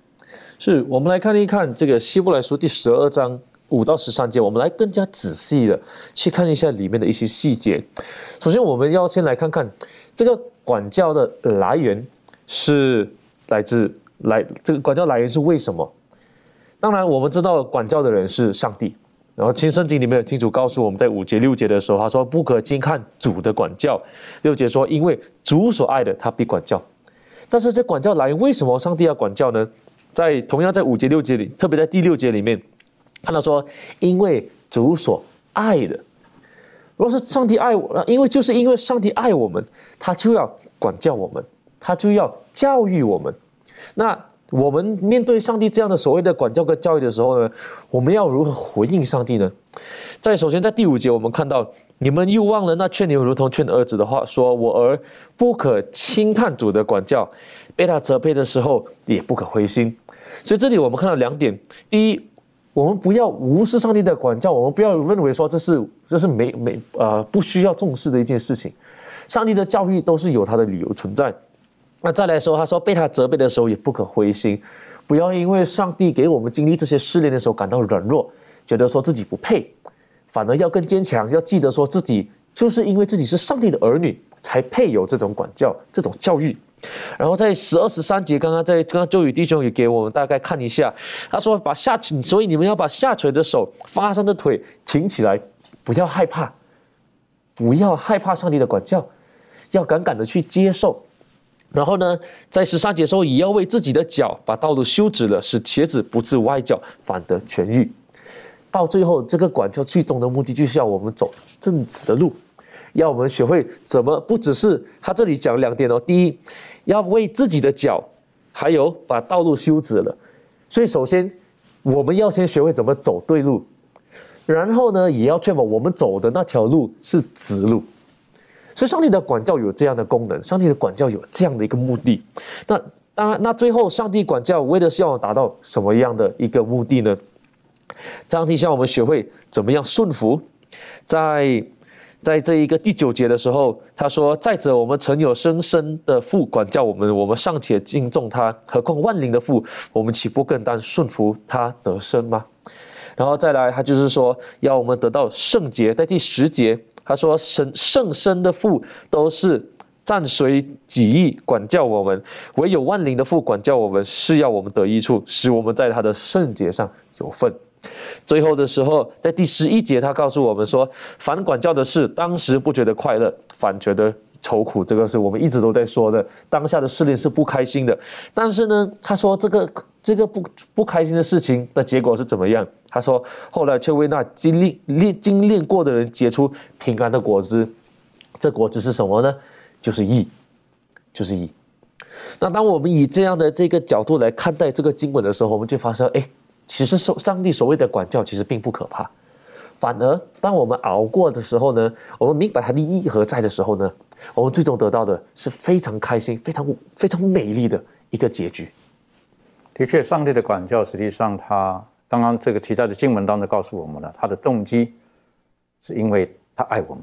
是我们来看一看这个希伯来书第十二章五到十三节，我们来更加仔细的去看一下里面的一些细节。首先，我们要先来看看这个管教的来源是来自来这个管教来源是为什么？当然，我们知道管教的人是上帝，然后《新圣经》里面有清楚告诉我们在五节六节的时候，他说不可轻看主的管教。六节说，因为主所爱的，他必管教。但是这管教来源为什么上帝要管教呢？在同样在五节六节里，特别在第六节里面，看到说，因为主所爱的，如果是上帝爱我，因为就是因为上帝爱我们，他就要管教我们，他就要教育我们。那我们面对上帝这样的所谓的管教跟教育的时候呢，我们要如何回应上帝呢？在首先在第五节，我们看到。你们又忘了那劝你如同劝儿子的话，说我儿不可轻看主的管教，被他责备的时候也不可灰心。所以这里我们看到两点：第一，我们不要无视上帝的管教，我们不要认为说这是这是没没呃不需要重视的一件事情。上帝的教育都是有他的理由存在。那再来说，他说被他责备的时候也不可灰心，不要因为上帝给我们经历这些试炼的时候感到软弱，觉得说自己不配。反而要更坚强，要记得说自己就是因为自己是上帝的儿女，才配有这种管教、这种教育。然后在十二十三节，刚刚在刚刚周宇弟兄也给我们大概看一下，他说把下垂，所以你们要把下垂的手、发伤的腿挺起来，不要害怕，不要害怕上帝的管教，要敢敢的去接受。然后呢，在十三节时候，也要为自己的脚把道路修直了，使茄子不致歪脚，反得痊愈。到最后，这个管教最终的目的就是要我们走正直的路，要我们学会怎么不只是他这里讲两点哦。第一，要为自己的脚，还有把道路修直了。所以，首先我们要先学会怎么走对路，然后呢，也要确保我们走的那条路是直路。所以，上帝的管教有这样的功能，上帝的管教有这样的一个目的。那当然，那最后上帝管教为的是要达到什么样的一个目的呢？上帝向我们学会怎么样顺服，在在这一个第九节的时候，他说：“再者，我们曾有生生的父管教我们，我们尚且敬重他，何况万灵的父，我们岂不更当顺服他得生吗？”然后再来，他就是说要我们得到圣洁。在第十节，他说：“圣圣生的父都是暂随己意管教我们，唯有万灵的父管教我们，是要我们得益处，使我们在他的圣洁上有份。”最后的时候，在第十一节，他告诉我们说，反管教的事，当时不觉得快乐，反觉得愁苦。这个是我们一直都在说的，当下的试炼是不开心的。但是呢，他说这个这个不不开心的事情的结果是怎么样？他说后来却为那经历练经练过的人结出平安的果子。这果子是什么呢？就是义，就是义。那当我们以这样的这个角度来看待这个经文的时候，我们就发现，哎。其实，上上帝所谓的管教，其实并不可怕。反而，当我们熬过的时候呢，我们明白它的意义何在的时候呢，我们最终得到的是非常开心、非常非常美丽的一个结局。的确，上帝的管教，实际上他刚刚这个其他的经文当中告诉我们了，他的动机是因为他爱我们，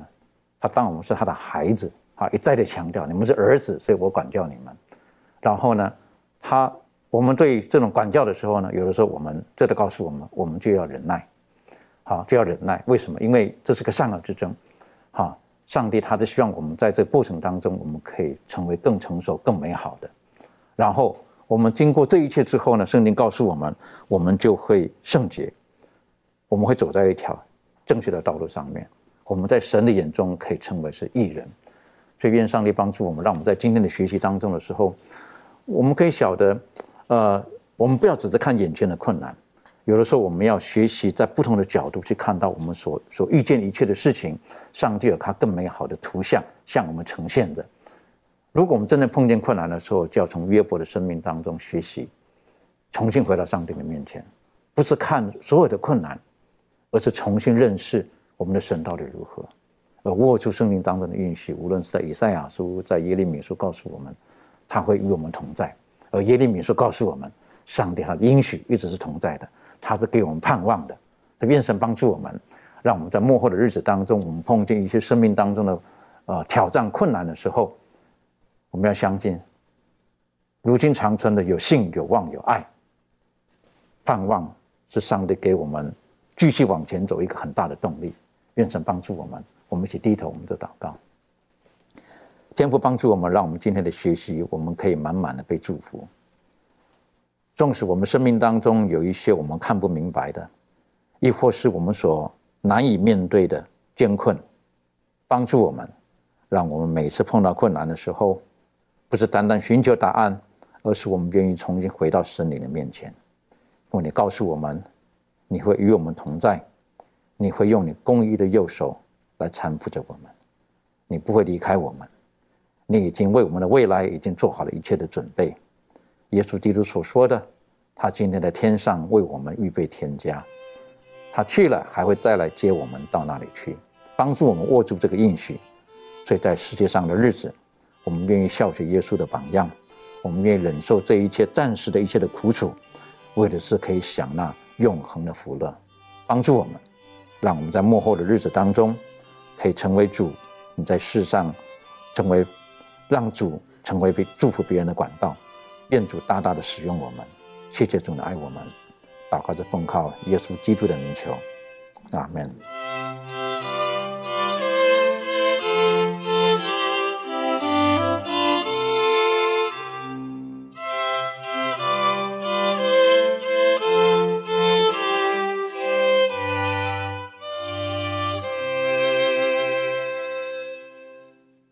他当我们是他的孩子啊，一再的强调，你们是儿子，所以我管教你们。然后呢，他。我们对这种管教的时候呢，有的时候我们这都告诉我们，我们就要忍耐，好就要忍耐。为什么？因为这是个善恶之争，哈！上帝他是希望我们在这过程当中，我们可以成为更成熟、更美好的。然后我们经过这一切之后呢，圣经告诉我们，我们就会圣洁，我们会走在一条正确的道路上面。我们在神的眼中可以称为是艺人。所以愿上帝帮助我们，让我们在今天的学习当中的时候，我们可以晓得。呃，我们不要只是看眼前的困难，有的时候我们要学习在不同的角度去看到我们所所遇见一切的事情，上帝有他更美好的图像向我们呈现着。如果我们真的碰见困难的时候，就要从约伯的生命当中学习，重新回到上帝的面前，不是看所有的困难，而是重新认识我们的神到底如何，而握住生命当中的运气，无论是在以赛亚书，在耶利米书，告诉我们，他会与我们同在。而耶利米书告诉我们，上帝他的应许一直是同在的，他是给我们盼望的。愿神帮助我们，让我们在幕后的日子当中，我们碰见一些生命当中的呃挑战困难的时候，我们要相信，如今长存的有信、有望、有爱，盼望是上帝给我们继续往前走一个很大的动力。愿神帮助我们，我们一起低头，我们做祷告。天父帮助我们，让我们今天的学习，我们可以满满的被祝福。纵使我们生命当中有一些我们看不明白的，亦或是我们所难以面对的艰困，帮助我们，让我们每次碰到困难的时候，不是单单寻求答案，而是我们愿意重新回到神灵的面前。因为你告诉我们，你会与我们同在，你会用你公义的右手来搀扶着我们，你不会离开我们。你已经为我们的未来已经做好了一切的准备。耶稣基督所说的，他今天在天上为我们预备天家，他去了还会再来接我们到那里去，帮助我们握住这个应许。所以在世界上的日子，我们愿意效学耶稣的榜样，我们愿意忍受这一切暂时的一切的苦楚，为的是可以享那永恒的福乐。帮助我们，让我们在幕后的日子当中，可以成为主，你在世上成为。让主成为被祝福别人的管道，愿主大大的使用我们，谢谢主的爱我们，祷告着奉靠耶稣基督的名求，阿门。